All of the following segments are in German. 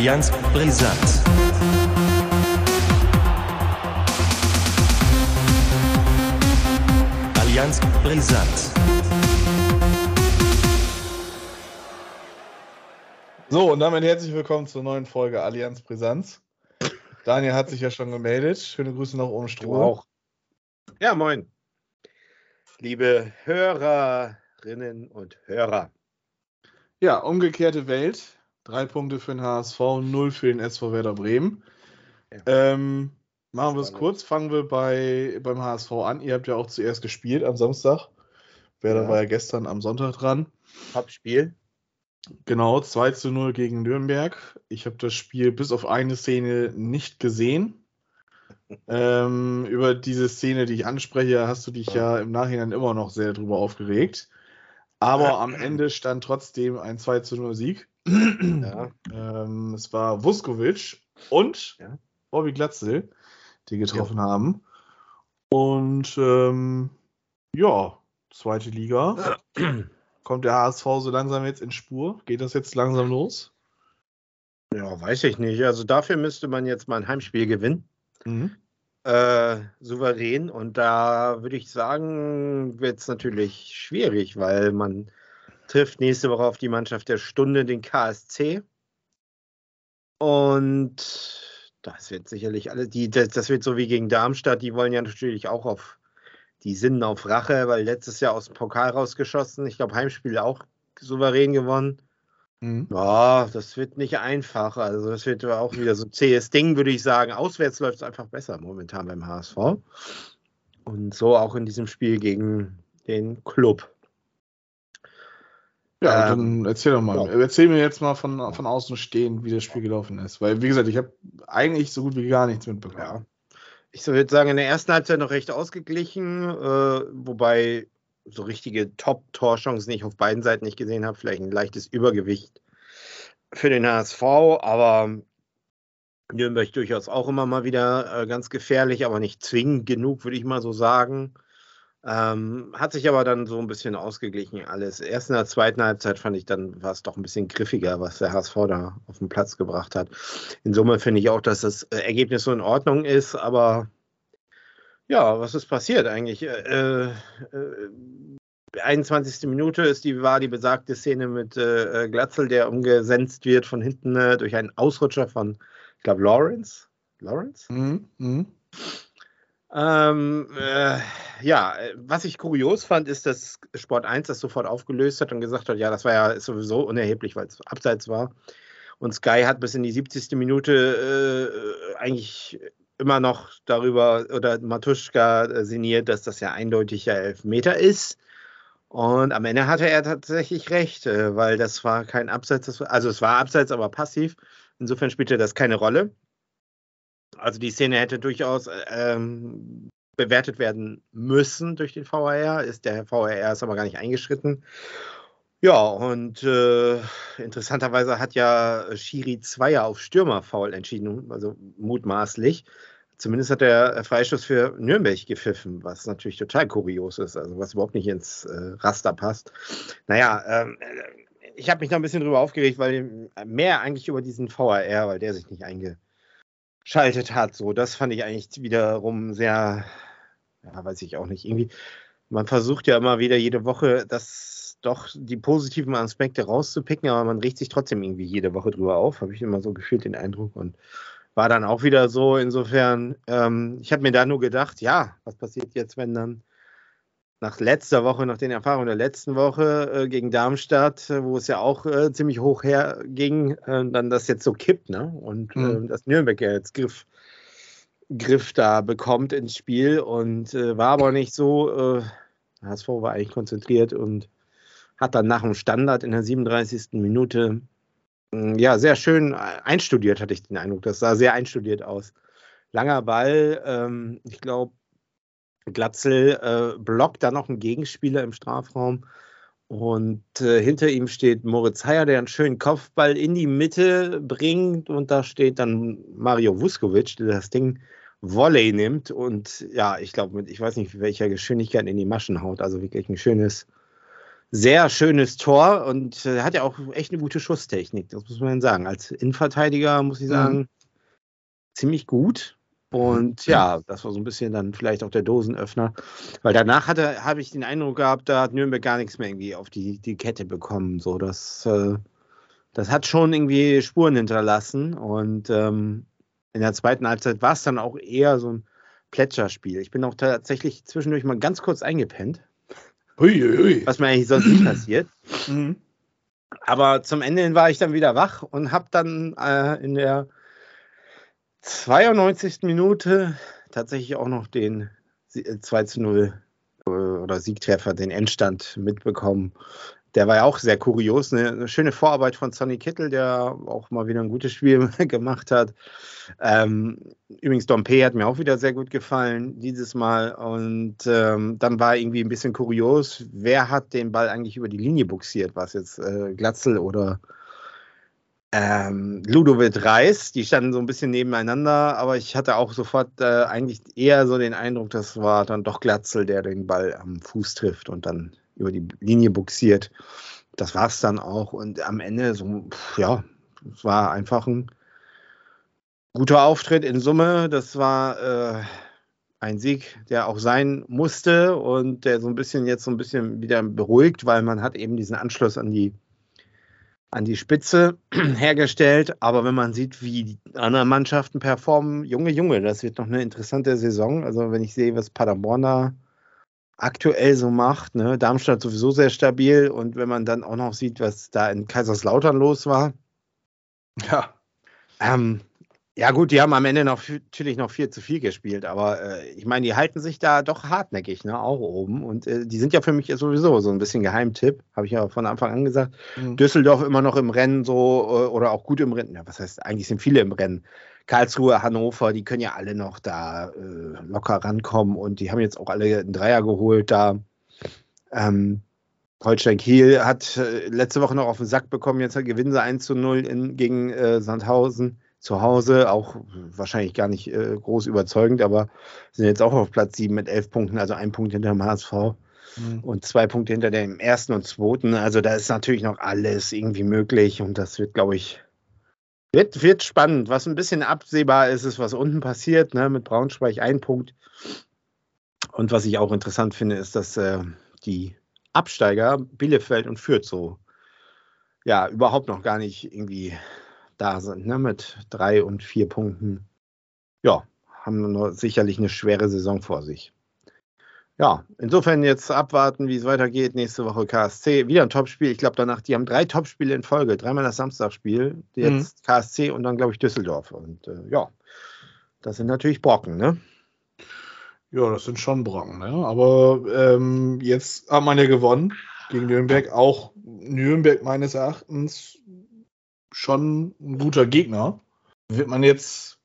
Allianz Brisant. Allianz Brisant. So, und damit herzlich willkommen zur neuen Folge Allianz Brisanz. Daniel hat sich ja schon gemeldet. Schöne Grüße nach oben Stroh. auch. Ja, moin. Liebe Hörerinnen und Hörer. Ja, umgekehrte Welt. Drei Punkte für den HSV, null für den SV Werder Bremen. Ja. Ähm, machen wir es kurz. Fangen wir bei, beim HSV an. Ihr habt ja auch zuerst gespielt am Samstag. Werder Ja. war ja gestern am Sonntag dran. Top-Spiel. Genau, 2 zu 0 gegen Nürnberg. Ich habe das Spiel bis auf eine Szene nicht gesehen. Ähm, über diese Szene, die ich anspreche, hast du dich ja im Nachhinein immer noch sehr drüber aufgeregt. Aber am Ende stand trotzdem ein 2 zu 0 Sieg. Ja. Ähm, es war Vuskovic und Ja. Bobby Glatzel, die getroffen haben. Und ähm, ja, zweite Liga. Kommt der HSV so langsam jetzt in Spur? Geht das jetzt langsam los? Ja, weiß ich nicht. Also dafür müsste man jetzt mal ein Heimspiel gewinnen. Mhm. Äh, souverän. Und da würde ich sagen, wird es natürlich schwierig, weil man trifft nächste Woche auf die Mannschaft der Stunde, den KSC. Und das wird sicherlich alle, die, das, das wird so wie gegen Darmstadt, die wollen ja natürlich auch auf, die sinnen auf Rache, weil letztes Jahr aus dem Pokal rausgeschossen. Ich glaube, Heimspiel auch souverän gewonnen. Mhm. Ja, das wird nicht einfach. Also das wird auch wieder so ein zähes Ding, würde ich sagen. Auswärts läuft es einfach besser momentan beim HSV. Und so auch in diesem Spiel gegen den Club. Ja, Ähm, dann erzähl doch mal. ja. Erzähl mir jetzt mal von, von außen stehend, wie das Spiel gelaufen ist. Weil, wie gesagt, ich habe eigentlich so gut wie gar nichts mitbekommen. Ja. Ich würde sagen, in der ersten Halbzeit noch recht ausgeglichen, äh, wobei so richtige Top-Torchancen ich auf beiden Seiten nicht gesehen habe. Vielleicht ein leichtes Übergewicht für den HSV, aber Nürnberg durchaus auch immer mal wieder äh, ganz gefährlich, aber nicht zwingend genug, würde ich mal so sagen. Ähm, hat sich aber dann so ein bisschen ausgeglichen alles. Erst in der zweiten Halbzeit fand ich dann, war es doch ein bisschen griffiger, was der HSV da auf den Platz gebracht hat. In Summe finde ich auch, dass das äh, Ergebnis so in Ordnung ist, aber ja, was ist passiert eigentlich? Äh, äh, 21. Minute ist die, war die besagte Szene mit äh, Glatzel, der umgesenzt wird von hinten äh, durch einen Ausrutscher von, ich glaube, Lawrence. Lawrence? Mhm. Mhm. Ähm, äh, ja, äh, was ich kurios fand, ist, dass Sport 1 das sofort aufgelöst hat und gesagt hat, ja, das war ja sowieso unerheblich, weil es abseits war. Und Sky hat bis in die 70. Minute äh, eigentlich immer noch darüber oder Matuschka äh, sinniert, dass das ja eindeutig ja Elfmeter ist. Und am Ende hatte er tatsächlich recht, äh, weil das war kein Abseits, also es war Abseits, aber passiv. Insofern spielte das keine Rolle. Also die Szene hätte durchaus ähm, bewertet werden müssen durch den VAR. Ist der VAR ist aber gar nicht eingeschritten. Ja, und äh, interessanterweise hat ja Schiri Zweier auf Stürmerfoul entschieden, also mutmaßlich. Zumindest hat der Freistoß für Nürnberg gepfiffen, was natürlich total kurios ist, also was überhaupt nicht ins äh, Raster passt. Naja, ähm, ich habe mich da ein bisschen drüber aufgeregt, weil mehr eigentlich über diesen VAR, weil der sich nicht eingeschaltet hat. So, das fand ich eigentlich wiederum sehr, ja, weiß ich auch nicht. Irgendwie, man versucht ja immer wieder jede Woche, das doch die positiven Aspekte rauszupicken, aber man regt sich trotzdem irgendwie jede Woche drüber auf, habe ich immer so gefühlt den Eindruck und war dann auch wieder so. Insofern, ähm, ich habe mir da nur gedacht, ja, was passiert jetzt, wenn dann nach letzter Woche, nach den Erfahrungen der letzten Woche äh, gegen Darmstadt, äh, wo es ja auch äh, ziemlich hoch herging, äh, dann das jetzt so kippt, ne? Und Mhm. äh, das Nürnberg ja jetzt Griff, Griff da bekommt ins Spiel und äh, war aber nicht so. Äh, HSV war eigentlich konzentriert und hat dann nach dem Standard in der 37. Minute mh, ja sehr schön einstudiert, hatte ich den Eindruck. Das sah sehr einstudiert aus. Langer Ball, ähm, ich glaube, Glatzel äh, blockt da noch einen Gegenspieler im Strafraum. Und äh, hinter ihm steht Moritz Heyer, der einen schönen Kopfball in die Mitte bringt. Und da steht dann Mario Vuskovic, der das Ding Volley nimmt. Und ja, ich glaube, mit, ich weiß nicht, mit welcher Geschwindigkeit in die Maschen haut. Also wirklich ein schönes, sehr schönes Tor und äh, hat ja auch echt eine gute Schusstechnik, das muss man sagen. Als Innenverteidiger muss ich Mhm. sagen, ziemlich gut. Und ja, das war so ein bisschen dann vielleicht auch der Dosenöffner. Weil danach hatte, habe ich den Eindruck gehabt, da hat Nürnberg gar nichts mehr irgendwie auf die, die Kette bekommen. So, das, äh, das hat schon irgendwie Spuren hinterlassen. Und ähm, in der zweiten Halbzeit war es dann auch eher so ein Plätscherspiel. Ich bin auch tatsächlich zwischendurch mal ganz kurz eingepennt, Huiuiui. was mir eigentlich sonst nie passiert. Mhm. Aber zum Ende hin war ich dann wieder wach und habe dann äh, in der 92. Minute tatsächlich auch noch den Sie- äh, 2 zu 0 äh, oder Siegtreffer, den Endstand mitbekommen. Der war ja auch sehr kurios. Eine, eine schöne Vorarbeit von Sonny Kittel, der auch mal wieder ein gutes Spiel gemacht hat. Ähm, übrigens, Dompe hat mir auch wieder sehr gut gefallen dieses Mal. Und ähm, dann war irgendwie ein bisschen kurios, wer hat den Ball eigentlich über die Linie buxiert? War es jetzt äh, Glatzel oder ähm, Ludovic Reis? Die standen so ein bisschen nebeneinander, aber ich hatte auch sofort äh, eigentlich eher so den Eindruck, das war dann doch Glatzel, der den Ball am Fuß trifft und dann über die Linie buxiert. Das war es dann auch. Und am Ende so, pff, ja, es war einfach ein guter Auftritt in Summe. Das war äh, ein Sieg, der auch sein musste und der so ein bisschen jetzt so ein bisschen wieder beruhigt, weil man hat eben diesen Anschluss an die an die Spitze hergestellt. Aber wenn man sieht, wie die anderen Mannschaften performen, Junge, Junge, das wird noch eine interessante Saison. Also wenn ich sehe, was Paderborn da aktuell so macht, ne? Darmstadt sowieso sehr stabil und wenn man dann auch noch sieht, was da in Kaiserslautern los war, Ja. ähm, ja gut, die haben am Ende noch natürlich noch viel zu viel gespielt, aber äh, ich meine, die halten sich da doch hartnäckig, ne, auch oben und äh, die sind ja für mich sowieso so ein bisschen Geheimtipp, habe ich ja von Anfang an gesagt. Mhm. Düsseldorf immer noch im Rennen so äh, oder auch gut im Rennen. Ja, was heißt, eigentlich sind viele im Rennen. Karlsruhe, Hannover, die können ja alle noch da äh, locker rankommen und die haben jetzt auch alle einen Dreier geholt da. Ähm, Holstein Kiel hat äh, letzte Woche noch auf den Sack bekommen, jetzt gewinnen sie 1 zu 0 in, gegen äh, Sandhausen zu Hause, auch wahrscheinlich gar nicht äh, groß überzeugend, aber sind jetzt auch auf Platz 7 mit 11 Punkten, also ein Punkt hinter dem HSV Mhm. und zwei Punkte hinter dem ersten und zweiten. Also da ist natürlich noch alles irgendwie möglich und das wird, glaube ich, wird, wird spannend. Was ein bisschen absehbar ist, ist, was unten passiert, ne? mit Braunschweig ein Punkt. Und was ich auch interessant finde, ist, dass äh, die Absteiger Bielefeld und Fürth so ja überhaupt noch gar nicht irgendwie da sind, ne? mit drei und vier Punkten. Ja, haben sicherlich eine schwere Saison vor sich. Ja, insofern jetzt abwarten, wie es weitergeht. Nächste Woche KSC. Wieder ein Topspiel. Ich glaube, danach, die haben drei Topspiele in Folge. Dreimal das Samstagspiel. Jetzt KSC und dann, glaube ich, Düsseldorf. Und äh, ja, das sind natürlich Brocken, ne? Ja, das sind schon Brocken, ne? Aber ähm, jetzt hat man ja gewonnen gegen Nürnberg. Auch Nürnberg meines Erachtens schon ein guter Gegner. Wird man jetzt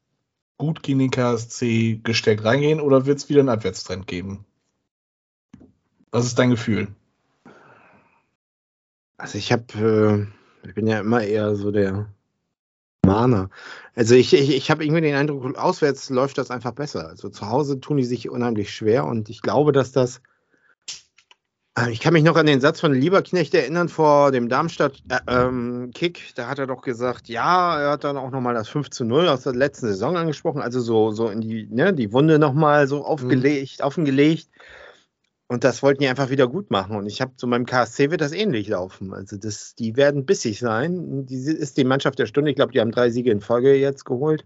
gut gegen den KSC gesteckt reingehen oder wird es wieder einen Abwärtstrend geben? Was ist dein Gefühl? Also ich habe, äh, ich bin ja immer eher so der Mahner. Also ich, ich, ich habe irgendwie den Eindruck, auswärts läuft das einfach besser. Also zu Hause tun die sich unheimlich schwer und ich glaube, dass das. Äh, Ich kann mich noch an den Satz von Lieberknecht erinnern vor dem Darmstadt-Kick. Äh, ähm, Kick. da hat er doch gesagt, ja, er hat dann auch nochmal das 5 zu 0 aus der letzten Saison angesprochen. Also so, so in die, ne, die Wunde nochmal so aufgelegt, offengelegt. Und das wollten die einfach wieder gut machen. Und ich habe zu meinem KSC wird das ähnlich laufen. Also das, die werden bissig sein. Die ist die Mannschaft der Stunde. Ich glaube, die haben drei Siege in Folge jetzt geholt.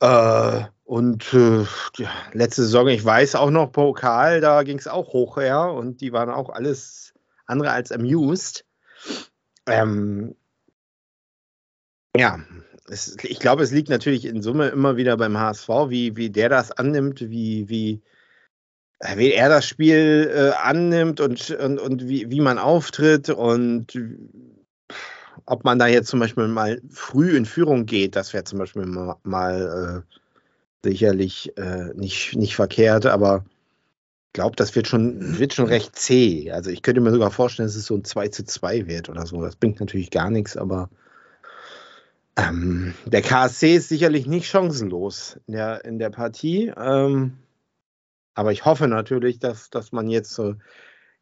Äh, und äh, ja, letzte Saison, ich weiß auch noch, Pokal, da ging es auch hoch her und die waren auch alles andere als amused. Ähm, ja, es, ich glaube, es liegt natürlich in Summe immer wieder beim HSV, wie, wie der das annimmt, wie, wie, äh, wie er das Spiel äh, annimmt und, und, und wie, wie man auftritt und ob man da jetzt zum Beispiel mal früh in Führung geht, das wäre zum Beispiel mal, mal äh, sicherlich äh, nicht, nicht verkehrt, aber ich glaube, das wird schon, wird schon recht zäh. Also ich könnte mir sogar vorstellen, dass es so ein 2 zu 2 wird oder so. Das bringt natürlich gar nichts, aber ähm, der KSC ist sicherlich nicht chancenlos in der, in der Partie. Ähm, aber ich hoffe natürlich, dass, dass man jetzt so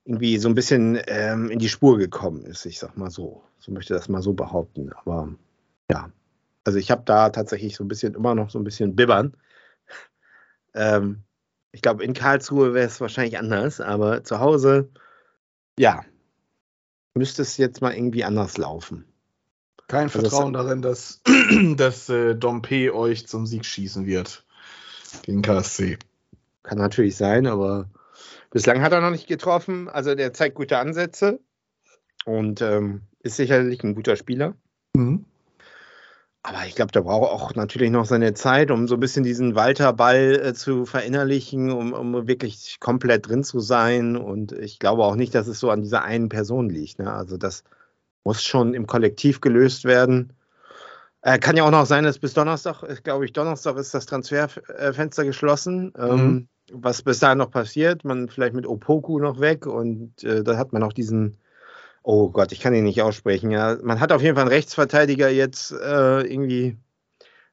irgendwie so ein bisschen ähm, in die Spur gekommen ist. Ich sag mal so. So möchte das mal so behaupten. Aber ja, also ich habe da tatsächlich so ein bisschen immer noch so ein bisschen bibbern. Ähm, ich glaube, in Karlsruhe wäre es wahrscheinlich anders, aber zu Hause, ja, müsste es jetzt mal irgendwie anders laufen. Kein Also Vertrauen darin, dass, dass äh, Dompe euch zum Sieg schießen wird gegen KSC. Kann natürlich sein, aber bislang hat er noch nicht getroffen. Also der zeigt gute Ansätze und ähm, ist sicherlich ein guter Spieler. Mhm. Aber ich glaube, der braucht auch natürlich noch seine Zeit, um so ein bisschen diesen Walter-Ball äh, zu verinnerlichen, um, um wirklich komplett drin zu sein. Und ich glaube auch nicht, dass es so an dieser einen Person liegt. Ne? Also das muss schon im Kollektiv gelöst werden. Äh, kann ja auch noch sein, dass bis Donnerstag, äh, glaube ich, Donnerstag ist das Transferfenster geschlossen. Ähm, was bis dahin noch passiert, man vielleicht mit Opoku noch weg und äh, da hat man auch diesen, oh Gott, ich kann ihn nicht aussprechen. Ja. Man hat auf jeden Fall einen Rechtsverteidiger jetzt äh, irgendwie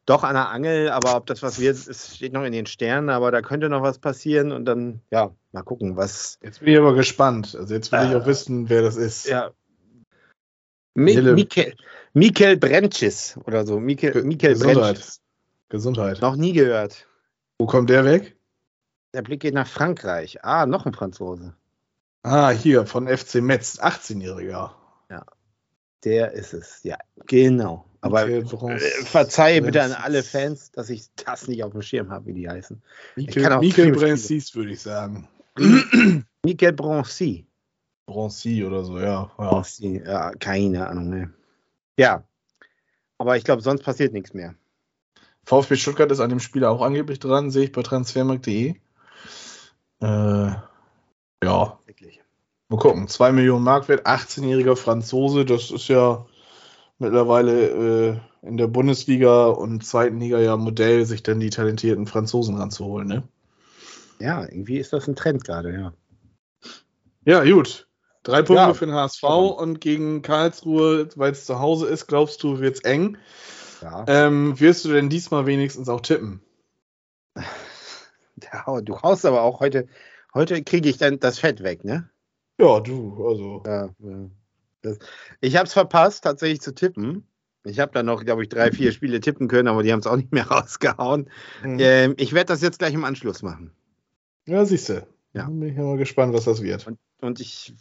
doch an der Angel, aber ob das was wird, es steht noch in den Sternen, aber da könnte noch was passieren und dann, ja, mal gucken, was. Jetzt bin ich aber gespannt. Also jetzt will ich Äh, auch wissen, wer das ist. Ja. Mi Jelle. Mikel, Mikel Brentschis oder so. Mikel, Ge- Mikel Gesundheit. Brentschis. Gesundheit. Noch nie gehört. Wo kommt der weg? Der Blick geht nach Frankreich. Ah, noch ein Franzose. Ah, hier, von FC Metz, 18-Jähriger. Der ist es, ja, genau. Aber Bronze- äh, verzeih bitte an alle Fans, dass ich das nicht auf dem Schirm habe, wie die heißen. Michael, auch Michael würde ich sagen. Michael Broncy. Bronzi oder so, ja. ja. Broncy, ja, keine Ahnung, ne. Ja. Aber ich glaube, sonst passiert nichts mehr. VfB Stuttgart ist an dem Spieler auch angeblich dran, sehe ich bei transfermarkt.de. Äh, ja, Wirklich. mal gucken. 2 Millionen Mark wert, 18-jähriger Franzose, das ist ja mittlerweile äh, in der Bundesliga und zweiten Liga ja Modell, sich dann die talentierten Franzosen ranzuholen, ne? Ja, irgendwie ist das ein Trend gerade, ja. Ja, gut. Drei Punkte Ja. für den HSV und gegen Karlsruhe, weil es zu Hause ist, glaubst du, wird's eng. Ja. Ähm, wirst du denn diesmal wenigstens auch tippen? Hau- Du haust aber auch heute, heute kriege ich dann das Fett weg, ne? Ja, du, also. Ja, ja. Das, ich habe es verpasst, tatsächlich zu tippen. Ich habe da noch, glaube ich, drei, vier Spiele tippen können, aber die haben es auch nicht mehr rausgehauen. Mhm. Ähm, ich werde das jetzt gleich im Anschluss machen. Ja, siehst du. Ja. Bin ich mal gespannt, was das wird. Und ich,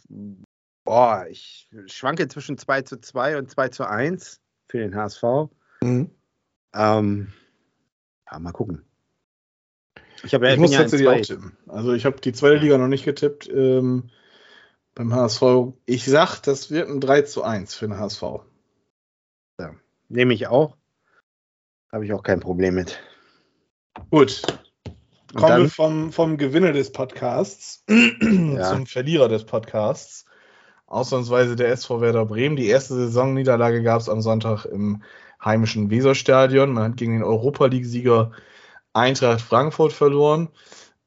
boah, ich schwanke zwischen 2 zu 2 und 2 zu 1 für den HSV. Mhm. Ähm, ja, mal gucken. Ich, hab, ja- Ich bin muss ja tatsächlich auch zwei- tippen. Also ich habe die zweite Liga noch nicht getippt. Ähm, beim HSV. Ich sag, das wird ein 3 zu 1 für den HSV. Nehme ich auch. Habe ich auch kein Problem mit. Gut. Kommen wir vom, vom Gewinner des Podcasts zum Verlierer des Podcasts. Ausnahmsweise der SV Werder Bremen. Die erste Saisonniederlage gab es am Sonntag im heimischen Weserstadion. Man hat gegen den Europa League-Sieger Eintracht Frankfurt verloren.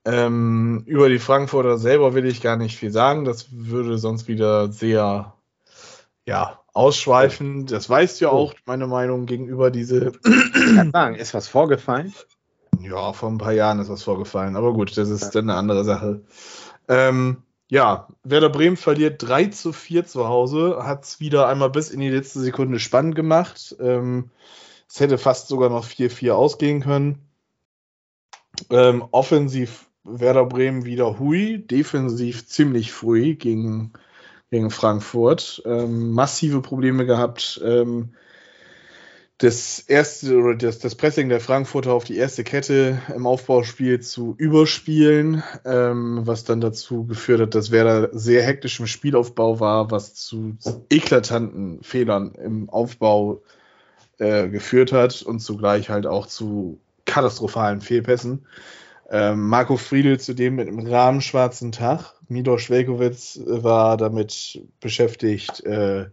Ähm, über die Frankfurter selber will ich gar nicht viel sagen. Das würde sonst wieder sehr ja, ausschweifen. Das weißt du ja Oh. auch, meine Meinung gegenüber diese kann sagen, ist was vorgefallen? ja, vor ein paar Jahren ist was vorgefallen, aber gut, das ist dann eine andere Sache. Ähm, ja, Werder Bremen verliert 3 zu 4 zu Hause, hat es wieder einmal bis in die letzte Sekunde spannend gemacht. Ähm, es hätte fast sogar noch 4-4 ausgehen können. Ähm, offensiv Werder Bremen wieder hui, defensiv ziemlich früh gegen, gegen Frankfurt. Ähm, massive Probleme gehabt. Ähm, das erste oder das, das Pressing der Frankfurter auf die erste Kette im Aufbauspiel zu überspielen, ähm, was dann dazu geführt hat, dass Werder sehr hektisch im Spielaufbau war, was zu eklatanten Fehlern im Aufbau äh, geführt hat und zugleich halt auch zu katastrophalen Fehlpässen. Ähm, Marco Friedl zudem mit einem rahmenschwarzen Tag. Mido Schwelkowitz war damit beschäftigt, äh,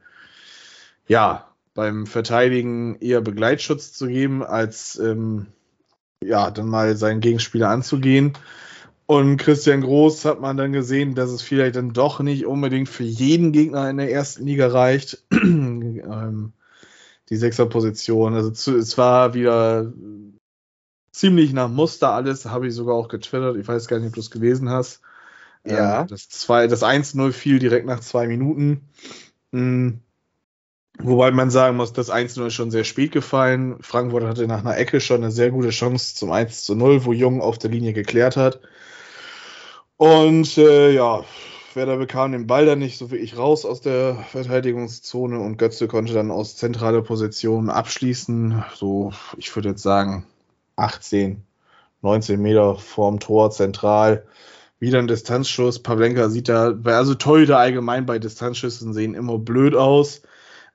ja, beim Verteidigen eher Begleitschutz zu geben, als ähm, ja, dann mal seinen Gegenspieler anzugehen. Und Christian Groß hat man dann gesehen, dass es vielleicht dann doch nicht unbedingt für jeden Gegner in der ersten Liga reicht. ähm, die Sechserposition. Also zu, es war wieder ziemlich nach Muster alles, habe ich sogar auch getwittert. Ich weiß gar nicht, ob du es gelesen hast. Ja. Ähm, das zwei- das 1-0 fiel direkt nach zwei Minuten. Hm. Wobei man sagen muss, das 1-0 ist schon sehr spät gefallen. Frankfurt hatte nach einer Ecke schon eine sehr gute Chance zum 1-0, wo Jung auf der Linie geklärt hat. Und äh, ja, Werder bekam den Ball dann nicht so wirklich raus aus der Verteidigungszone und Götze konnte dann aus zentraler Position abschließen. So, ich würde jetzt sagen, 18, 19 Meter vorm Tor zentral. Wieder ein Distanzschuss. Pavlenka sieht da, also Torhüter allgemein bei Distanzschüssen sehen immer blöd aus.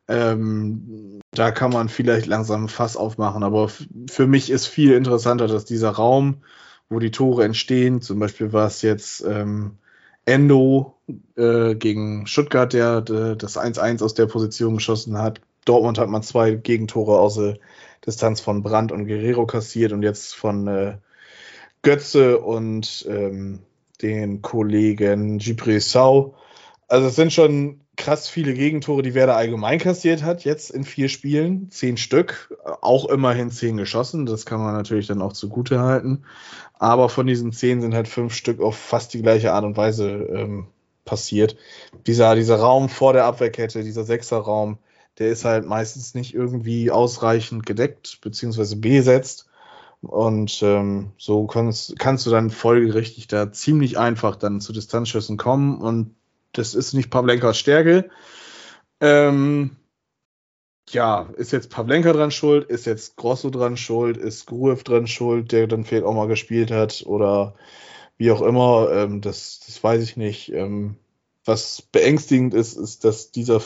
Ähm, da kann man vielleicht langsam ein Fass aufmachen, aber für mich ist viel interessanter, dass dieser Raum, wo die Tore entstehen, zum Beispiel war es jetzt ähm, Endo äh, gegen Stuttgart, der, der das 1-1 aus der Position geschossen hat. Dortmund hat man zwei Gegentore aus der Distanz von Brandt und Guerrero kassiert und jetzt von äh, Götze und ähm, den Kollegen Gibril Sau. Also es sind schon krass viele Gegentore, die Werder allgemein kassiert hat, jetzt in vier Spielen. Zehn Stück, auch immerhin zehn geschossen. Das kann man natürlich dann auch zugute halten. Aber von diesen zehn sind halt fünf Stück auf fast die gleiche Art und Weise ähm, passiert. Dieser, dieser Raum vor der Abwehrkette, dieser Sechserraum, der ist halt meistens nicht irgendwie ausreichend gedeckt beziehungsweise besetzt. Und ähm, so kannst, kannst du dann folgerichtig da ziemlich einfach dann zu Distanzschüssen kommen. Und das ist nicht Pavlenkas Stärke. Ähm, ja, ist jetzt Pavlenka dran schuld? Ist jetzt Grosso dran schuld? Ist Gruev dran schuld, der dann vielleicht auch mal gespielt hat? Oder wie auch immer, ähm, das, das weiß ich nicht. Ähm, was beängstigend ist, ist, dass dieser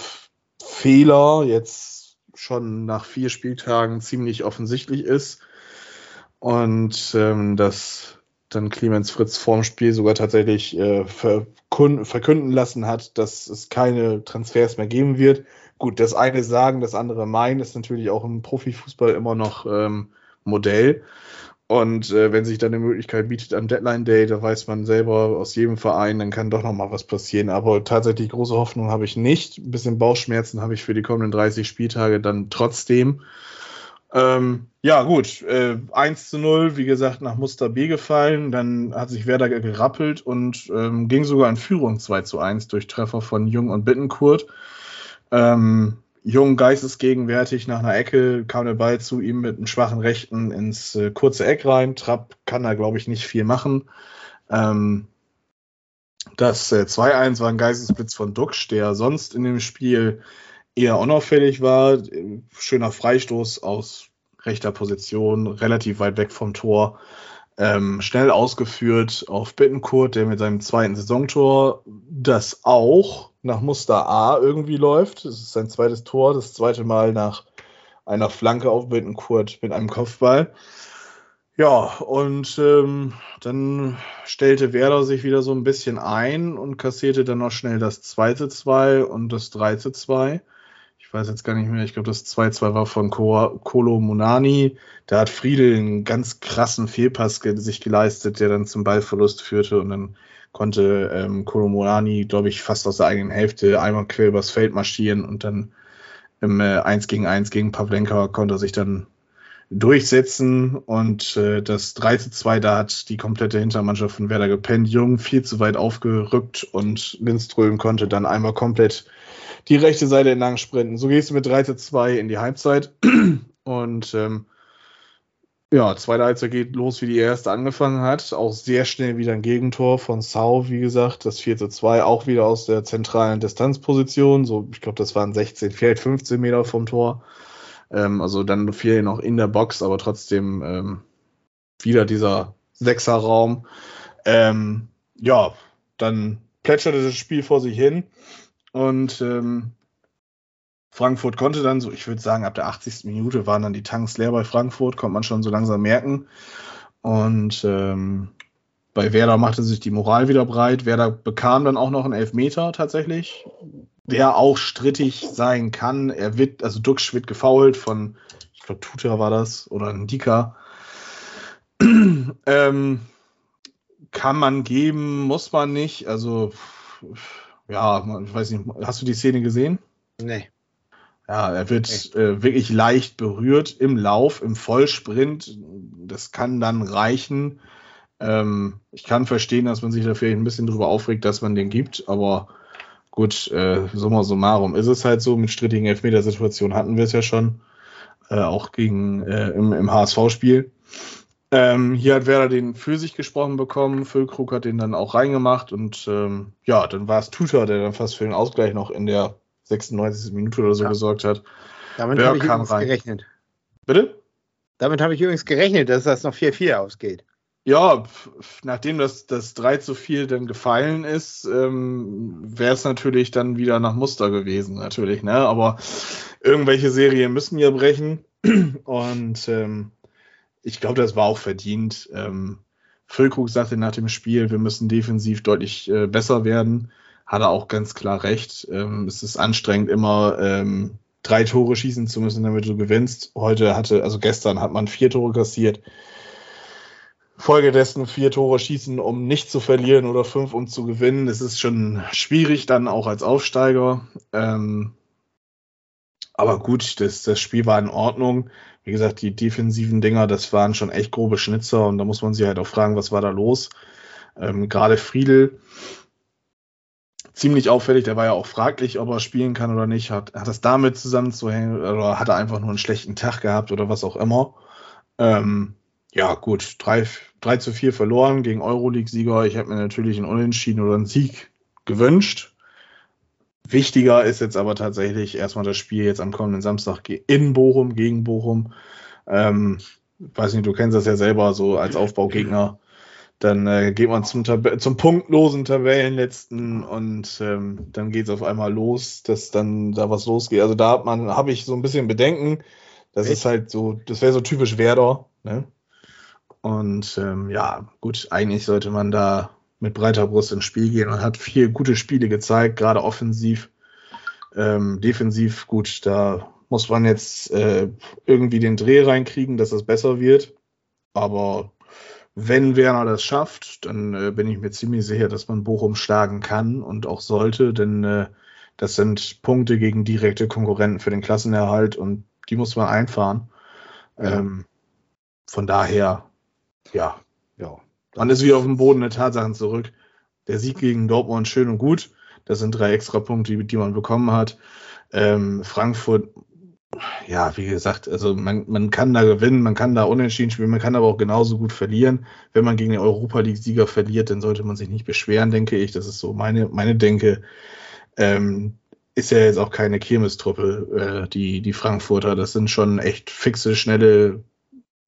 Fehler jetzt schon nach vier Spieltagen ziemlich offensichtlich ist und ähm, dass dann Clemens Fritz vorm Spiel sogar tatsächlich äh, verkünden, lassen hat, dass es keine Transfers mehr geben wird. Gut, das eine sagen, das andere meinen, ist natürlich auch im Profifußball immer noch ähm, Modell. Und äh, wenn sich dann eine Möglichkeit bietet am Deadline Day, da weiß man selber aus jedem Verein, dann kann doch noch mal was passieren. Aber tatsächlich große Hoffnung habe ich nicht. Ein bisschen Bauchschmerzen habe ich für die kommenden 30 Spieltage dann trotzdem. Ähm, ja, gut. Äh, 1 zu 0, wie gesagt, nach Muster B gefallen. Dann hat sich Werder gerappelt und ähm, ging sogar in Führung 2 zu 1 durch Treffer von Jung und Bittenkurt. Ähm, Jung geistesgegenwärtig nach einer Ecke kam der Ball zu ihm mit einem schwachen Rechten ins äh, kurze Eck rein. Trapp kann da, glaube ich, nicht viel machen. Ähm, das äh, 2-1 war ein Geistesblitz von Duxch, der sonst in dem Spiel eher unauffällig war. Schöner Freistoß aus rechter Position, relativ weit weg vom Tor. Ähm, schnell ausgeführt auf Bittenkurt, der mit seinem zweiten Saisontor, das auch nach Muster A irgendwie läuft. Das ist sein zweites Tor, das zweite Mal nach einer Flanke auf Bittenkurt mit einem Kopfball. Ja, und ähm, dann stellte Werder sich wieder so ein bisschen ein und kassierte dann noch schnell das zweite 2 und das 3 zu 2. Ich weiß jetzt gar nicht mehr, ich glaube, das 2-2 war von Kolo Monani. Da hat Friedel einen ganz krassen Fehlpass ge sich geleistet, der dann zum Ballverlust führte und dann konnte ähm, Kolo Monani, glaube ich, fast aus der eigenen Hälfte einmal quer übers Feld marschieren und dann im äh, 1 gegen 1 gegen Pavlenka konnte er sich dann durchsetzen und äh, das 3 zu 2, da hat die komplette Hintermannschaft von Werder gepennt. Jung viel zu weit aufgerückt und Lindström konnte dann einmal komplett die rechte Seite entlang sprinten. So gehst du mit 3 zu 2 in die Halbzeit und ähm, ja, zweite Halbzeit geht los, wie die erste angefangen hat. Auch sehr schnell wieder ein Gegentor von Sau, wie gesagt, das 4 zu 2, auch wieder aus der zentralen Distanzposition. So, ich glaube, das waren 16, vielleicht 15 Meter vom Tor. Ähm, also dann viel noch in der Box, aber trotzdem ähm, wieder dieser Sechserraum. Ähm, ja, dann plätscherte das Spiel vor sich hin und ähm, Frankfurt konnte dann so, ich würde sagen, ab der 80. Minute waren dann die Tanks leer bei Frankfurt, konnte man schon so langsam merken. Und ähm, bei Werder machte sich die Moral wieder breit. Werder bekam dann auch noch einen Elfmeter tatsächlich, der auch strittig sein kann. Er wird, also Duxch wird gefoult von, ich glaube, Tuta war das oder ein Dika. ähm, kann man geben, muss man nicht. Also, ja, ich weiß nicht, hast du die Szene gesehen? Nee. Ja, er wird äh, wirklich leicht berührt im Lauf, im Vollsprint. Das kann dann reichen. Ähm, ich kann verstehen, dass man sich da vielleicht ein bisschen drüber aufregt, dass man den gibt, aber gut, äh, summa summarum ist es halt so. Mit strittigen Elfmetersituationen hatten wir es ja schon, äh, auch gegen äh, im, im HSV-Spiel. Ähm, hier hat Werder den für sich gesprochen bekommen. Füllkrug hat den dann auch reingemacht und ähm, ja, dann war es Tutor, der dann fast für den Ausgleich noch in der 96. Minute oder so ja. gesorgt hat. Damit habe ich übrigens rein. gerechnet. Bitte? Damit habe ich übrigens gerechnet, dass das noch 4-4 ausgeht. Ja, nachdem das, das 3 zu 4 dann gefallen ist, ähm, wäre es natürlich dann wieder nach Muster gewesen, natürlich, ne? Aber irgendwelche Serien müssen ja brechen. Und ähm, ich glaube, das war auch verdient. Ähm, Füllkrug sagte nach dem Spiel, wir müssen defensiv deutlich äh, besser werden. Hat er auch ganz klar recht. Ähm, es ist anstrengend, immer ähm, drei Tore schießen zu müssen, damit du gewinnst. Heute hatte, also gestern hat man vier Tore kassiert. Folgedessen vier Tore schießen, um nicht zu verlieren oder fünf, um zu gewinnen. Es ist schon schwierig dann auch als Aufsteiger. Ähm, aber gut, das, das Spiel war in Ordnung wie gesagt, die defensiven Dinger, das waren schon echt grobe Schnitzer und da muss man sich halt auch fragen, was war da los. Ähm, Gerade Friedel, ziemlich auffällig, der war ja auch fraglich, ob er spielen kann oder nicht. Hat, hat das damit zusammenzuhängen oder hat er einfach nur einen schlechten Tag gehabt oder was auch immer. Ähm, ja, gut, 3, 3 zu 4 verloren gegen Euroleague-Sieger. Ich habe mir natürlich einen Unentschieden oder einen Sieg gewünscht. Wichtiger ist jetzt aber tatsächlich erstmal das Spiel jetzt am kommenden Samstag in Bochum gegen Bochum. Ähm, weiß nicht, du kennst das ja selber so als Aufbaugegner. Dann äh, geht man zum, zum punktlosen Tabellenletzten und ähm, dann geht es auf einmal los, dass dann da was losgeht. Also da hat man, habe ich so ein bisschen Bedenken. Das Echt? ist halt so, das wäre so typisch Werder. Ne? Und ähm, ja, gut, eigentlich sollte man da mit breiter Brust ins Spiel gehen und hat vier gute Spiele gezeigt, gerade offensiv, ähm, defensiv gut. Da muss man jetzt äh, irgendwie den Dreh reinkriegen, dass es besser wird. Aber wenn Werner das schafft, dann äh, bin ich mir ziemlich sicher, dass man Bochum schlagen kann und auch sollte, denn äh, das sind Punkte gegen direkte Konkurrenten für den Klassenerhalt und die muss man einfahren. Ähm, von daher, ja, ja, man ist wieder auf dem Boden der Tatsachen zurück. Der Sieg gegen Dortmund schön und gut. Das sind drei extra Punkte, die, man bekommen hat. Ähm, Frankfurt, ja, wie gesagt, also man, man kann da gewinnen, man kann da unentschieden spielen, man kann aber auch genauso gut verlieren. Wenn man gegen den Europa League-Sieger verliert, dann sollte man sich nicht beschweren, denke ich. Das ist so meine, meine Denke. Ähm, ist ja jetzt auch keine Kirmestruppe, äh, die, die Frankfurter. Das sind schon echt fixe, schnelle,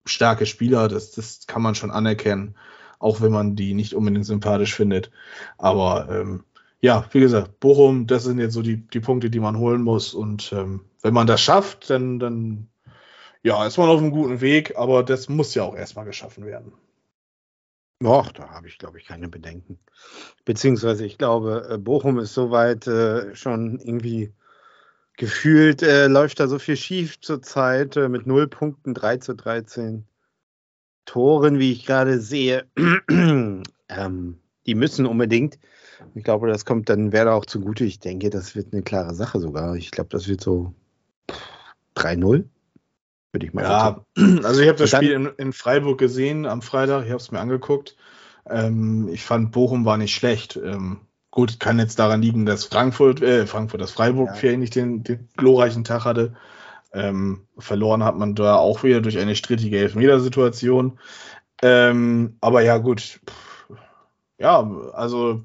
starke Spieler. Das, das kann man schon anerkennen auch wenn man die nicht unbedingt sympathisch findet. Aber ähm, ja, wie gesagt, Bochum, das sind jetzt so die, die Punkte, die man holen muss. Und ähm, wenn man das schafft, dann, dann ja, ist man auf einem guten Weg, aber das muss ja auch erstmal geschaffen werden. Doch, da habe ich, glaube ich, keine Bedenken. Beziehungsweise, ich glaube, äh, Bochum ist soweit äh, schon irgendwie gefühlt, äh, läuft da so viel schief zurzeit äh, mit 0 Punkten, 3 zu 13. Toren, wie ich gerade sehe, ähm, die müssen unbedingt. Ich glaube, das kommt dann Werder auch zugute. Ich denke, das wird eine klare Sache sogar. Ich glaube, das wird so 3-0. Würde ich mal Ja, sagen. also ich habe das dann, Spiel in, in, Freiburg gesehen am Freitag. Ich habe es mir angeguckt. Ähm, ich fand, Bochum war nicht schlecht. Ähm, gut, kann jetzt daran liegen, dass Frankfurt, äh, Frankfurt, dass Freiburg ja. nicht den, den glorreichen Tag hatte. Ähm, verloren hat man da auch wieder durch eine strittige Elfmetersituation. Ähm, aber ja, gut. Ja, also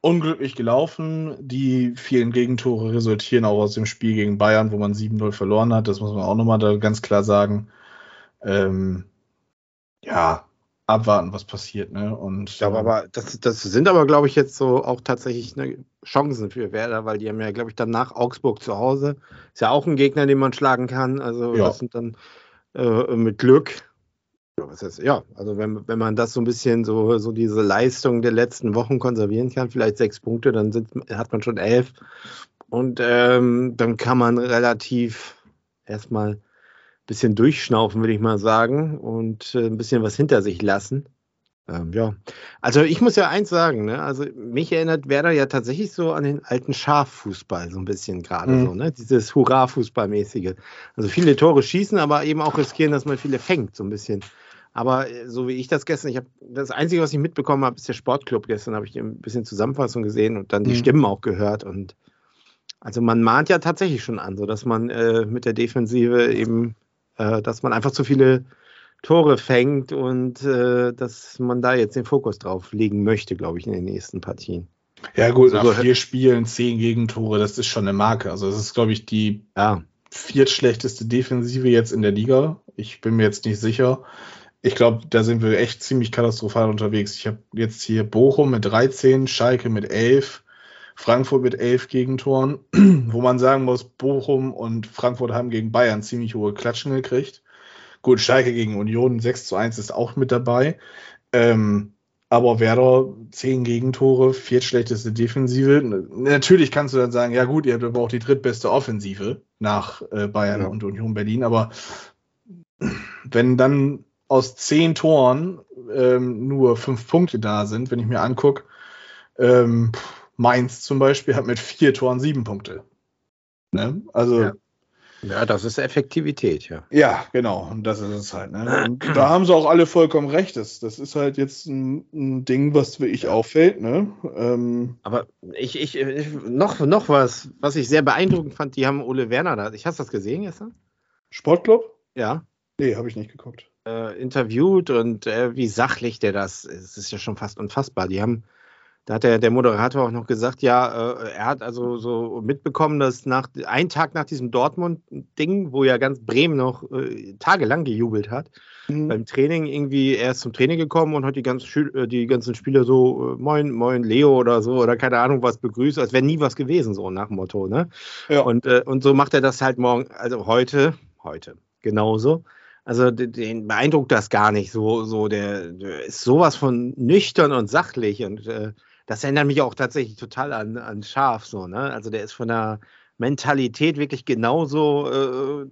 unglücklich gelaufen. Die vielen Gegentore resultieren auch aus dem Spiel gegen Bayern, wo man 7-0 verloren hat. Das muss man auch nochmal da ganz klar sagen. Ähm, ja, abwarten, was passiert. Ne? Und, ich glaube, aber das, das sind aber, glaube ich, jetzt so auch tatsächlich ne, Chancen für Werder, weil die haben ja, glaube ich, dann nach Augsburg zu Hause. Ist ja auch ein Gegner, den man schlagen kann. Also ja. das sind dann äh, mit Glück. Was heißt, ja, also wenn, wenn man das so ein bisschen so, so diese Leistung der letzten Wochen konservieren kann, vielleicht sechs Punkte, dann sind, hat man schon elf. Und ähm, dann kann man relativ erstmal bisschen durchschnaufen, würde ich mal sagen, und äh, ein bisschen was hinter sich lassen. Ähm, ja, also ich muss ja eins sagen, ne? also mich erinnert Werder ja tatsächlich so an den alten Schaffußball, so ein bisschen gerade mhm. so, ne? dieses Hurra-Fußballmäßige. Also viele Tore schießen, aber eben auch riskieren, dass man viele fängt, so ein bisschen. Aber äh, so wie ich das gestern, ich habe das Einzige, was ich mitbekommen habe, ist der Sportclub. Gestern habe ich ein bisschen Zusammenfassung gesehen und dann die Mhm. Stimmen auch gehört. Und also man mahnt ja tatsächlich schon an, so dass man äh, mit der Defensive eben, äh, dass man einfach zu viele Tore fängt und äh, dass man da jetzt den Fokus drauf legen möchte, glaube ich, in den nächsten Partien. Ja, gut, So, nach vier Spielen zehn Gegentore, das ist schon eine Marke. Also, das ist, glaube ich, die Ja, viertschlechteste Defensive jetzt in der Liga. Ich bin mir jetzt nicht sicher. Ich glaube, da sind wir echt ziemlich katastrophal unterwegs. Ich habe jetzt hier Bochum mit 13, Schalke mit 11, Frankfurt mit 11 Gegentoren, wo man sagen muss, Bochum und Frankfurt haben gegen Bayern ziemlich hohe Klatschen gekriegt. Gut, Schalke gegen Union 6 zu 1 ist auch mit dabei. Ähm, aber Werder 10 Gegentore, viertschlechteste Defensive. Natürlich kannst du dann sagen, ja gut, ihr habt aber auch die drittbeste Offensive nach äh, Bayern Ja. und Union Berlin. Aber wenn dann aus zehn Toren ähm, nur fünf Punkte da sind, wenn ich mir angucke, ähm, Mainz zum Beispiel hat mit vier Toren sieben Punkte. Ne? Also Ja. ja, das ist Effektivität, ja. ja, genau. Und das ist es halt. Ne? Und da haben sie auch alle vollkommen recht. Das, das ist halt jetzt ein, ein Ding, was wirklich auffällt. Ne? Ähm, Aber ich, ich, ich noch, noch was, was ich sehr beeindruckend fand, die haben Ole Werner da. Ich hast das gesehen gestern? Sportclub? Ja. Nee, habe ich nicht geguckt. Äh, interviewt und äh, wie sachlich der das ist, es ist ja schon fast unfassbar. Die haben, da hat der, der Moderator auch noch gesagt, ja, äh, er hat also so mitbekommen, dass nach ein Tag nach diesem Dortmund-Ding, wo ja ganz Bremen noch äh, tagelang gejubelt hat, Mhm. beim Training irgendwie, er ist zum Training gekommen und hat die ganzen, Schül äh, die ganzen Spieler so, äh, moin, moin, Leo oder so, oder keine Ahnung was begrüßt, als wäre nie was gewesen, so nach dem Motto, ne? Ja. Und, äh, und so macht er das halt morgen, also heute, heute, genauso. Also den, den beeindruckt das gar nicht so, so der, der ist sowas von nüchtern und sachlich und äh, das erinnert mich auch tatsächlich total an, an Schaf, so, ne? Also der ist von der Mentalität wirklich genauso äh,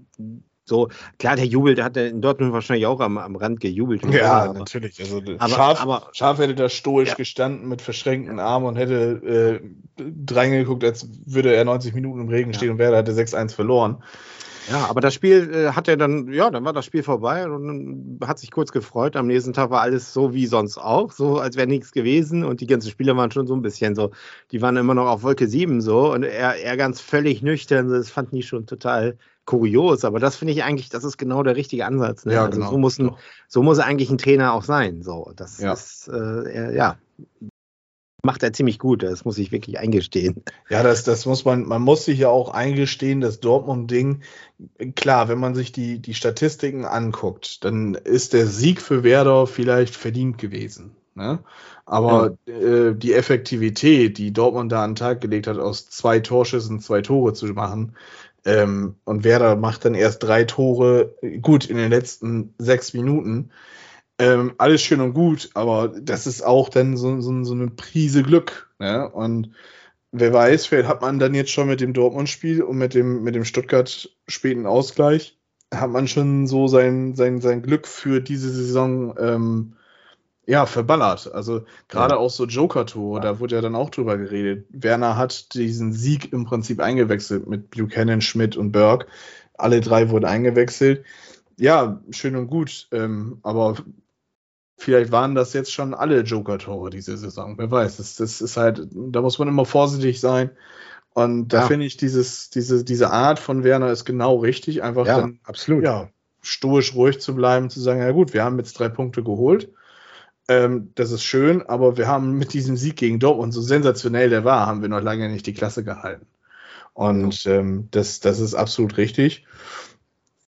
so, klar, der jubelt, der hat in Dortmund wahrscheinlich auch am, am Rand gejubelt. Ja, aber- natürlich. Also Aber- Schaf, aber- Schaf hätte da stoisch Ja. gestanden mit verschränkten Armen und hätte äh, reingeguckt, als würde er 90 Minuten im Regen Ja. stehen und wäre hätte 6-1 verloren. Ja, aber das Spiel äh, hat er dann, ja, dann war das Spiel vorbei und hat sich kurz gefreut. Am nächsten Tag war alles so wie sonst auch, so als wäre nichts gewesen und die ganzen Spieler waren schon so ein bisschen so, die waren immer noch auf Wolke 7 so und er, er ganz völlig nüchtern, das fand ich schon total kurios, aber das finde ich eigentlich, das ist genau der richtige Ansatz. Ne? Ja, also genau. so, muss ein, so muss eigentlich ein Trainer auch sein. So, das Ja. ist, äh, er, ja, macht er ziemlich gut, das muss ich wirklich eingestehen. Ja, das, das muss man, man muss sich ja auch eingestehen, das Dortmund-Ding, klar, wenn man sich die, die Statistiken anguckt, dann ist der Sieg für Werder vielleicht verdient gewesen. Ne? Aber äh, die Effektivität, die Dortmund da an den Tag gelegt hat, aus zwei Torschüssen zwei Tore zu machen, ähm, und Werder macht dann erst drei Tore, gut, in den letzten sechs Minuten. Ähm, alles schön und gut, aber das ist auch dann so, so, so eine Prise Glück. Ne? Und wer weiß, vielleicht hat man dann jetzt schon mit dem Dortmund-Spiel und mit dem, mit dem Stuttgart späten Ausgleich, hat man schon so sein, sein, sein Glück für diese Saison ähm, ja, verballert. Also gerade Ja. auch so Joker-Tore, da wurde ja dann auch drüber geredet. Werner hat diesen Sieg im Prinzip eingewechselt mit Buchanan, Schmidt und Berg. Alle drei wurden eingewechselt. Ja, schön und gut, ähm, aber vielleicht waren das jetzt schon alle Joker-Tore diese Saison. Wer weiß. Das, das ist halt, da muss man immer vorsichtig sein. Und da Ja. finde ich, dieses, diese, diese Art von Werner ist genau richtig. Einfach dann absolut. ja, stoisch ruhig zu bleiben, zu sagen, ja gut, wir haben jetzt drei Punkte geholt. Ähm, das ist schön, aber wir haben mit diesem Sieg gegen Dortmund, so sensationell der war, haben wir noch lange nicht die Klasse gehalten. Und ähm, das, das ist absolut richtig.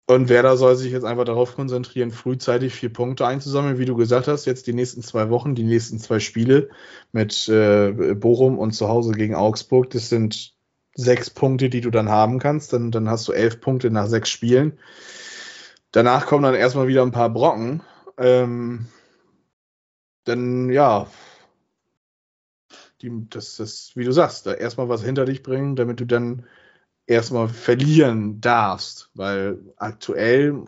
Und Werder soll sich jetzt einfach darauf konzentrieren, frühzeitig vier Punkte einzusammeln, wie du gesagt hast, jetzt die nächsten zwei Wochen, die nächsten zwei Spiele mit äh, Bochum und zu Hause gegen Augsburg. Das sind sechs Punkte, die du dann haben kannst. Dann, dann hast du elf Punkte nach sechs Spielen. Danach kommen dann erstmal wieder ein paar Brocken. Ähm, dann, ja, die, das, das, wie du sagst, da erstmal was hinter dich bringen, damit du dann erstmal verlieren darfst. Weil aktuell,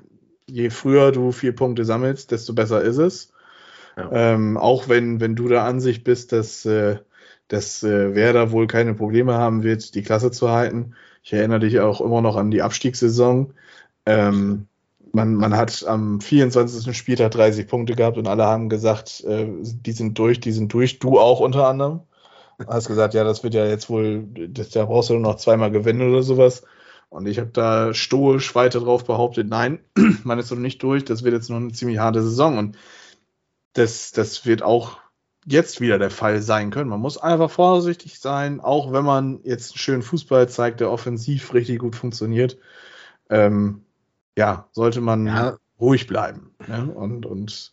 je früher du vier Punkte sammelst, desto besser ist es. Ja. Ähm, auch wenn, wenn du der Ansicht bist, dass, äh, dass äh, Werder wohl keine Probleme haben wird, die Klasse zu halten. Ich erinnere dich auch immer noch an die Abstiegssaison. Ähm, man, man hat am 24. Spieltag 30 Punkte gehabt und alle haben gesagt, äh, die sind durch, die sind durch. Du auch unter anderem. Hast gesagt, ja, das wird ja jetzt wohl, das, da brauchst du nur noch zweimal gewinnen oder sowas. Und ich habe da stoisch weiter drauf behauptet, nein, man ist noch nicht durch, das wird jetzt noch eine ziemlich harte Saison. Und das, das wird auch jetzt wieder der Fall sein können. Man muss einfach vorsichtig sein, auch wenn man jetzt einen schönen Fußball zeigt, der offensiv richtig gut funktioniert. Ähm, ja, sollte man Ja. ruhig bleiben ne? und, und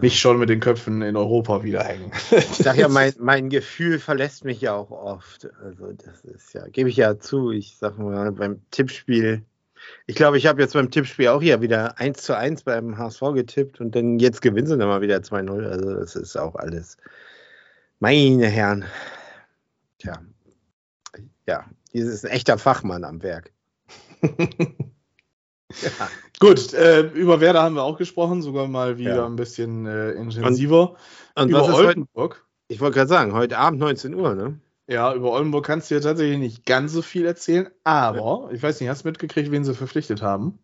nicht schon mit den Köpfen in Europa wieder hängen. Ich sag ja, mein, mein Gefühl verlässt mich ja auch oft. Also das ist ja, gebe ich ja zu. Ich sag mal, beim Tippspiel, ich glaube, ich habe jetzt beim Tippspiel auch hier wieder 1 zu 1 beim HSV getippt und dann jetzt gewinnen sie dann mal wieder 2-0. Also das ist auch alles. Meine Herren. Tja. Ja, hier ist ein echter Fachmann am Werk. Ja. Gut, äh, über Werder haben wir auch gesprochen, sogar mal wieder Ja. ein bisschen äh, intensiver. Und über was ist heute? Oldenburg. Ich wollte gerade sagen, heute Abend 19 Uhr, ne? Ja, über Oldenburg kannst du ja tatsächlich nicht ganz so viel erzählen, aber ich weiß nicht, hast du mitgekriegt, wen sie verpflichtet haben?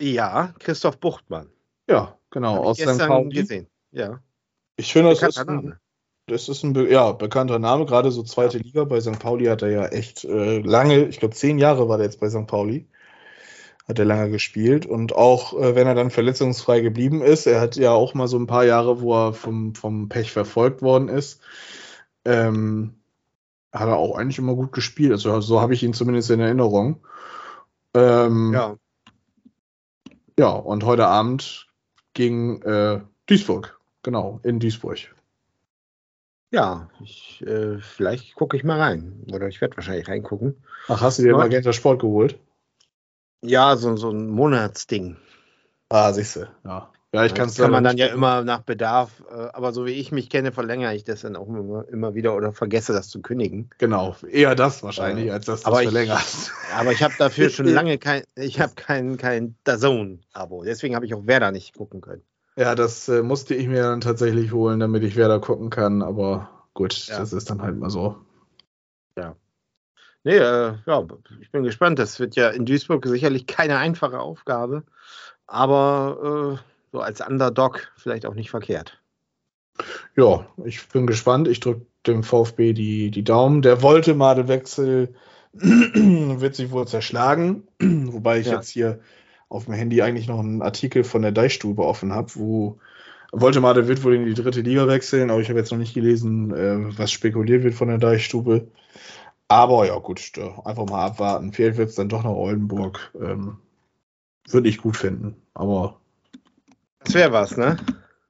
Ja, Christoph Buchtmann. Ja, genau, aus ich St. Pauli. gesehen. Ja. Ich finde, das ist, ein, das ist ein ja, bekannter Name, gerade so zweite Liga. Bei St. Pauli hat er ja echt äh, lange, ich glaube zehn Jahre war der jetzt bei St. Pauli, hat er lange gespielt und auch äh, wenn er dann verletzungsfrei geblieben ist, er hat ja auch mal so ein paar Jahre, wo er vom, vom Pech verfolgt worden ist, ähm, hat er auch eigentlich immer gut gespielt. Also so habe ich ihn zumindest in Erinnerung. Ähm, Ja. ja, und heute Abend gegen äh, Duisburg, genau, in Duisburg. Ja, ich, äh, vielleicht gucke ich mal rein. Oder ich werde wahrscheinlich reingucken. Ach, hast du dir. Magenta Sport geholt? Ja, so, so ein Monatsding. Ah, siehste, ja. Ja, ich kann es das kann man dann ja immer nach Bedarf, äh, aber so wie ich mich kenne, verlängere ich das dann auch immer, immer wieder oder vergesse das zu kündigen. Genau, eher das wahrscheinlich, Ja. als dass du Aber es ich- verlängerst. Aber ich habe dafür schon lange kein, ich habe kein, kein DAZN-Abo. Deswegen habe ich auch Werder nicht gucken können. Ja, das äh, musste ich mir dann tatsächlich holen, damit ich Werder gucken kann, aber gut, Ja. das ist dann halt mal so. Nee, äh, ja, ich bin gespannt. Das wird ja in Duisburg sicherlich keine einfache Aufgabe, aber äh, so als Underdog vielleicht auch nicht verkehrt. Ja, ich bin gespannt. Ich drücke dem VfB die, die Daumen. Der wollte Madelwechsel wird sich wohl zerschlagen, wobei ich Ja. jetzt hier auf dem Handy eigentlich noch einen Artikel von der Deichstube offen habe, wo Woltemade wird wohl in die dritte Liga wechseln, aber ich habe jetzt noch nicht gelesen, äh, was spekuliert wird von der Deichstube. Aber ja, gut, da einfach mal abwarten. Vielleicht wird es dann doch nach Oldenburg. Ähm, Würde ich gut finden. Aber Das wäre was, ne?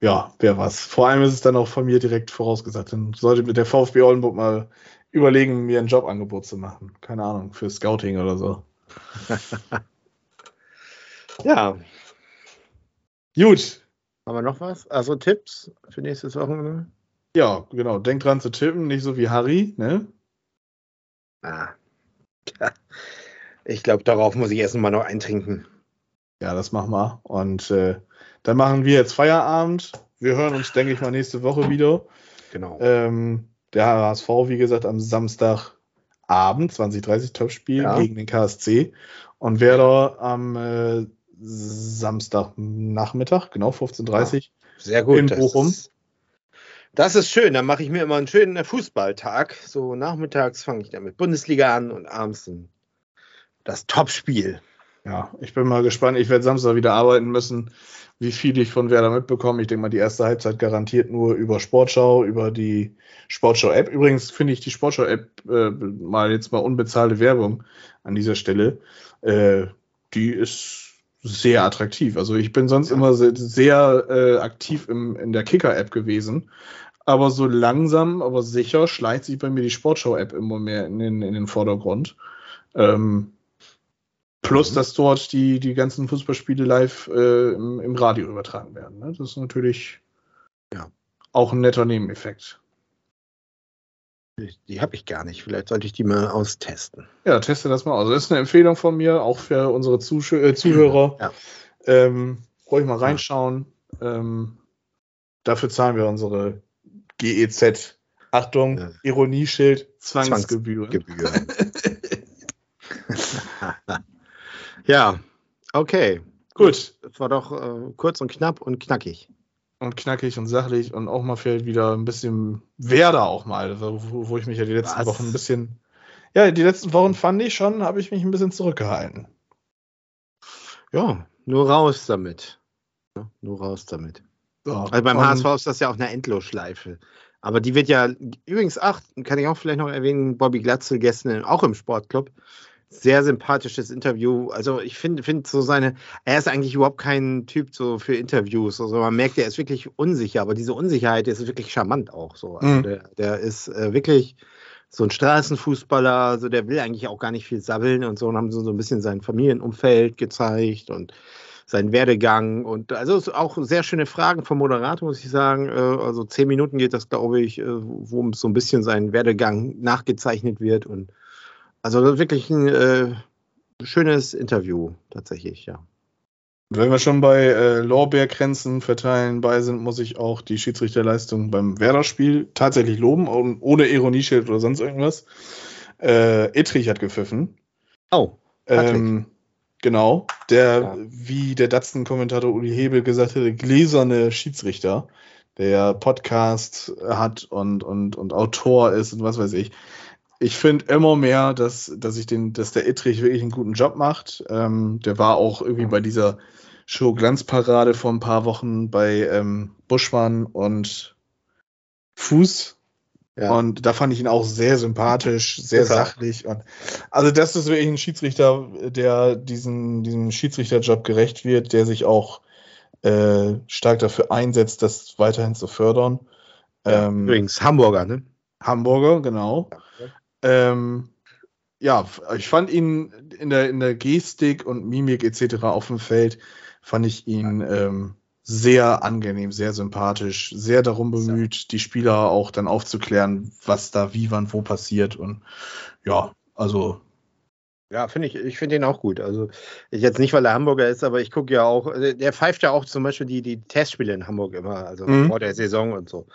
ja, wer was. Vor allem ist es dann auch von mir direkt vorausgesagt. Dann sollte mit der VfB Oldenburg mal überlegen, mir ein Jobangebot zu machen. Keine Ahnung, für Scouting oder so. Ja. Gut. Haben wir noch was? Also Tipps für nächstes Wochenende? Ja, genau. Denkt dran zu tippen, nicht so wie Harry, ne? Ah. Ja. Ich glaube, darauf muss ich erst mal noch eintrinken. Ja, das machen wir. Und äh, dann machen wir jetzt Feierabend. Wir hören uns, denke ich mal, nächste Woche wieder. Genau. Ähm, der HSV, wie gesagt, am Samstagabend, 2030 Topspiel Ja. gegen den KSC. Und Werder am äh, Samstagnachmittag, genau 15.30 Sehr gut. in Bochum. Ist, das ist schön. Dann mache ich mir immer einen schönen Fußballtag. So nachmittags fange ich dann mit Bundesliga an und abends das Topspiel. Ja, ich bin mal gespannt. Ich werde Samstag wieder arbeiten müssen, wie viel ich von Werder mitbekomme. Ich denke mal, die erste Halbzeit garantiert nur über Sportschau, über die Sportschau-App. Übrigens finde ich die Sportschau-App äh, mal jetzt mal unbezahlte Werbung an dieser Stelle. Äh, die ist sehr attraktiv. Also ich bin sonst immer sehr, sehr äh, aktiv im, in der Kicker-App gewesen. Aber so langsam, aber sicher schleicht sich bei mir die Sportschau-App immer mehr in den, in den Vordergrund. Ähm, Plus, Mhm. dass dort die, die ganzen Fußballspiele live äh, im, im Radio übertragen werden. Ne? Das ist natürlich Ja. auch ein netter Nebeneffekt. Die, habe ich gar nicht. Vielleicht sollte ich die mal austesten. Ja, teste das mal aus. Das ist eine Empfehlung von mir, auch für unsere Zusch äh, Zuhörer. Ja. Ähm, ruhig mal reinschauen. Ähm, dafür zahlen wir unsere GEZ. Achtung, Ja. Ironieschild, Zwangsgebühren. Gebühren. ja, okay. Gut. Es war doch äh, kurz und knapp und knackig. Und knackig und sachlich und auch mal fällt wieder ein bisschen Werder auch mal, wo, wo ich mich ja die letzten Was? Wochen ein bisschen. Ja, die letzten Wochen fand ich schon, habe ich mich ein bisschen zurückgehalten. Ja, nur raus damit. Ja, nur raus damit. So, Also beim HSV ist das ja auch eine Endlosschleife. Aber die wird ja, übrigens, ach, kann ich auch vielleicht noch erwähnen, Bobby Glatzel gestern auch im Sportclub. Sehr sympathisches Interview. Also ich finde find so seine, er ist eigentlich überhaupt kein Typ so für Interviews. Also man merkt, er ist wirklich unsicher, aber diese Unsicherheit ist wirklich charmant auch so. Also Mhm. der, der ist äh, wirklich so ein Straßenfußballer, also der will eigentlich auch gar nicht viel sabbeln und so und haben so, so ein bisschen sein Familienumfeld gezeigt und seinen Werdegang und also auch sehr schöne Fragen vom Moderator, muss ich sagen. Äh, Also zehn Minuten geht das, glaube ich, äh, wo so ein bisschen sein Werdegang nachgezeichnet wird und also wirklich ein äh, schönes Interview tatsächlich, ja. Wenn wir schon bei äh, Lorbeerkränzen verteilen bei sind, muss ich auch die Schiedsrichterleistung beim Werder-Spiel tatsächlich loben, und ohne Ironieschild oder sonst irgendwas. Äh, Ittrich hat gepfiffen. Oh. Ähm, genau. Der, Ja. wie der Datsen-Kommentator Uli Hebel gesagt hatte, gläserne Schiedsrichter, der Podcast hat und, und, und Autor ist und was weiß ich. Ich finde immer mehr, dass, dass ich den, dass der Ittrich wirklich einen guten Job macht. Ähm, der war auch irgendwie bei dieser Show Glanzparade vor ein paar Wochen bei ähm, Buschmann und Fuß. Ja. Und da fand ich ihn auch sehr sympathisch, sehr Total. sachlich. Und also das ist wirklich ein Schiedsrichter, der diesen, diesem Schiedsrichterjob gerecht wird, der sich auch äh, stark dafür einsetzt, das weiterhin zu fördern. Ähm, Übrigens Hamburger, ne? Hamburger, genau. Ja. Ähm, ja, ich fand ihn in der, in der Gestik und Mimik etc. auf dem Feld, fand ich ihn ähm, sehr angenehm, sehr sympathisch, sehr darum bemüht, die Spieler auch dann aufzuklären, was da wie, wann, wo passiert. Und ja, also Ja, finde ich, ich finde ihn auch gut. Also ich jetzt nicht, weil er Hamburger ist, aber ich gucke ja auch, äh, der pfeift ja auch zum Beispiel die, die Testspiele in Hamburg immer, also Mhm. vor der Saison und so.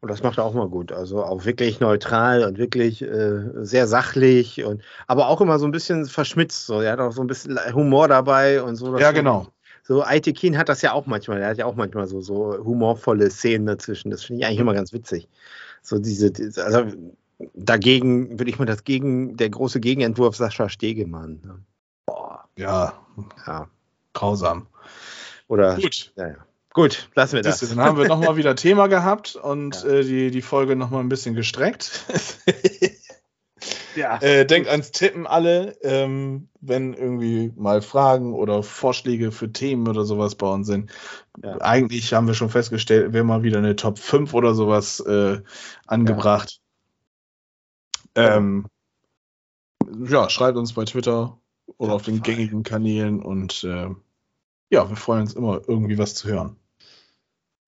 Und das macht er auch mal gut. Also auch wirklich neutral und wirklich äh, sehr sachlich und aber auch immer so ein bisschen verschmitzt. So. Er hat auch so ein bisschen Humor dabei und so. Ja, genau. So, Aitekin hat das ja auch manchmal. Er hat ja auch manchmal so, so humorvolle Szenen dazwischen. Das finde ich eigentlich immer ganz witzig. So diese, also dagegen würde ich mal das gegen, der große Gegenentwurf Sascha Stegemann. Ne? Boah, Ja, ja. grausam. Oder, Gut. ja, ja. Gut, lassen wir das. Dann haben wir nochmal wieder Thema gehabt und äh, die, die Folge nochmal ein bisschen gestreckt. Ja. Äh, denkt ans Tippen alle, ähm, wenn irgendwie mal Fragen oder Vorschläge für Themen oder sowas bei uns sind. Ja. Eigentlich haben wir schon festgestellt, wäre mal wieder eine Top 5 oder sowas äh, angebracht. Ähm, ja, schreibt uns bei Twitter oder auf den gängigen Kanälen und äh, ja, wir freuen uns immer, irgendwie was zu hören.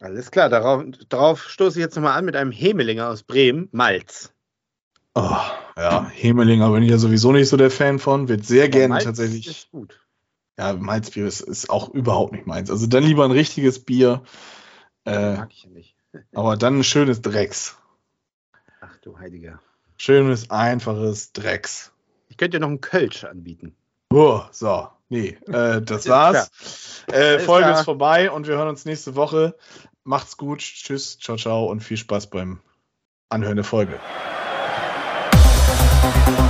Alles klar, darauf, darauf stoße ich jetzt nochmal an mit einem Hemelinger aus Bremen, Malz. Oh, ja, Hemelinger bin ich ja sowieso nicht so der Fan von, wird sehr Aber gerne Malz tatsächlich. Ist gut. Ja, Malzbier ist, ist auch überhaupt nicht meins. Also dann lieber ein richtiges Bier, äh, Mag ich ja nicht. aber dann ein schönes Drecks. Ach du Heiliger. Schönes, einfaches Drecks. Ich könnte dir noch einen Kölsch anbieten. Oh, so, nee, äh, das war's. Äh, Folge klar. ist vorbei und wir hören uns nächste Woche. Macht's gut, tschüss, ciao, ciao und viel Spaß beim Anhören der Folge. Brisant,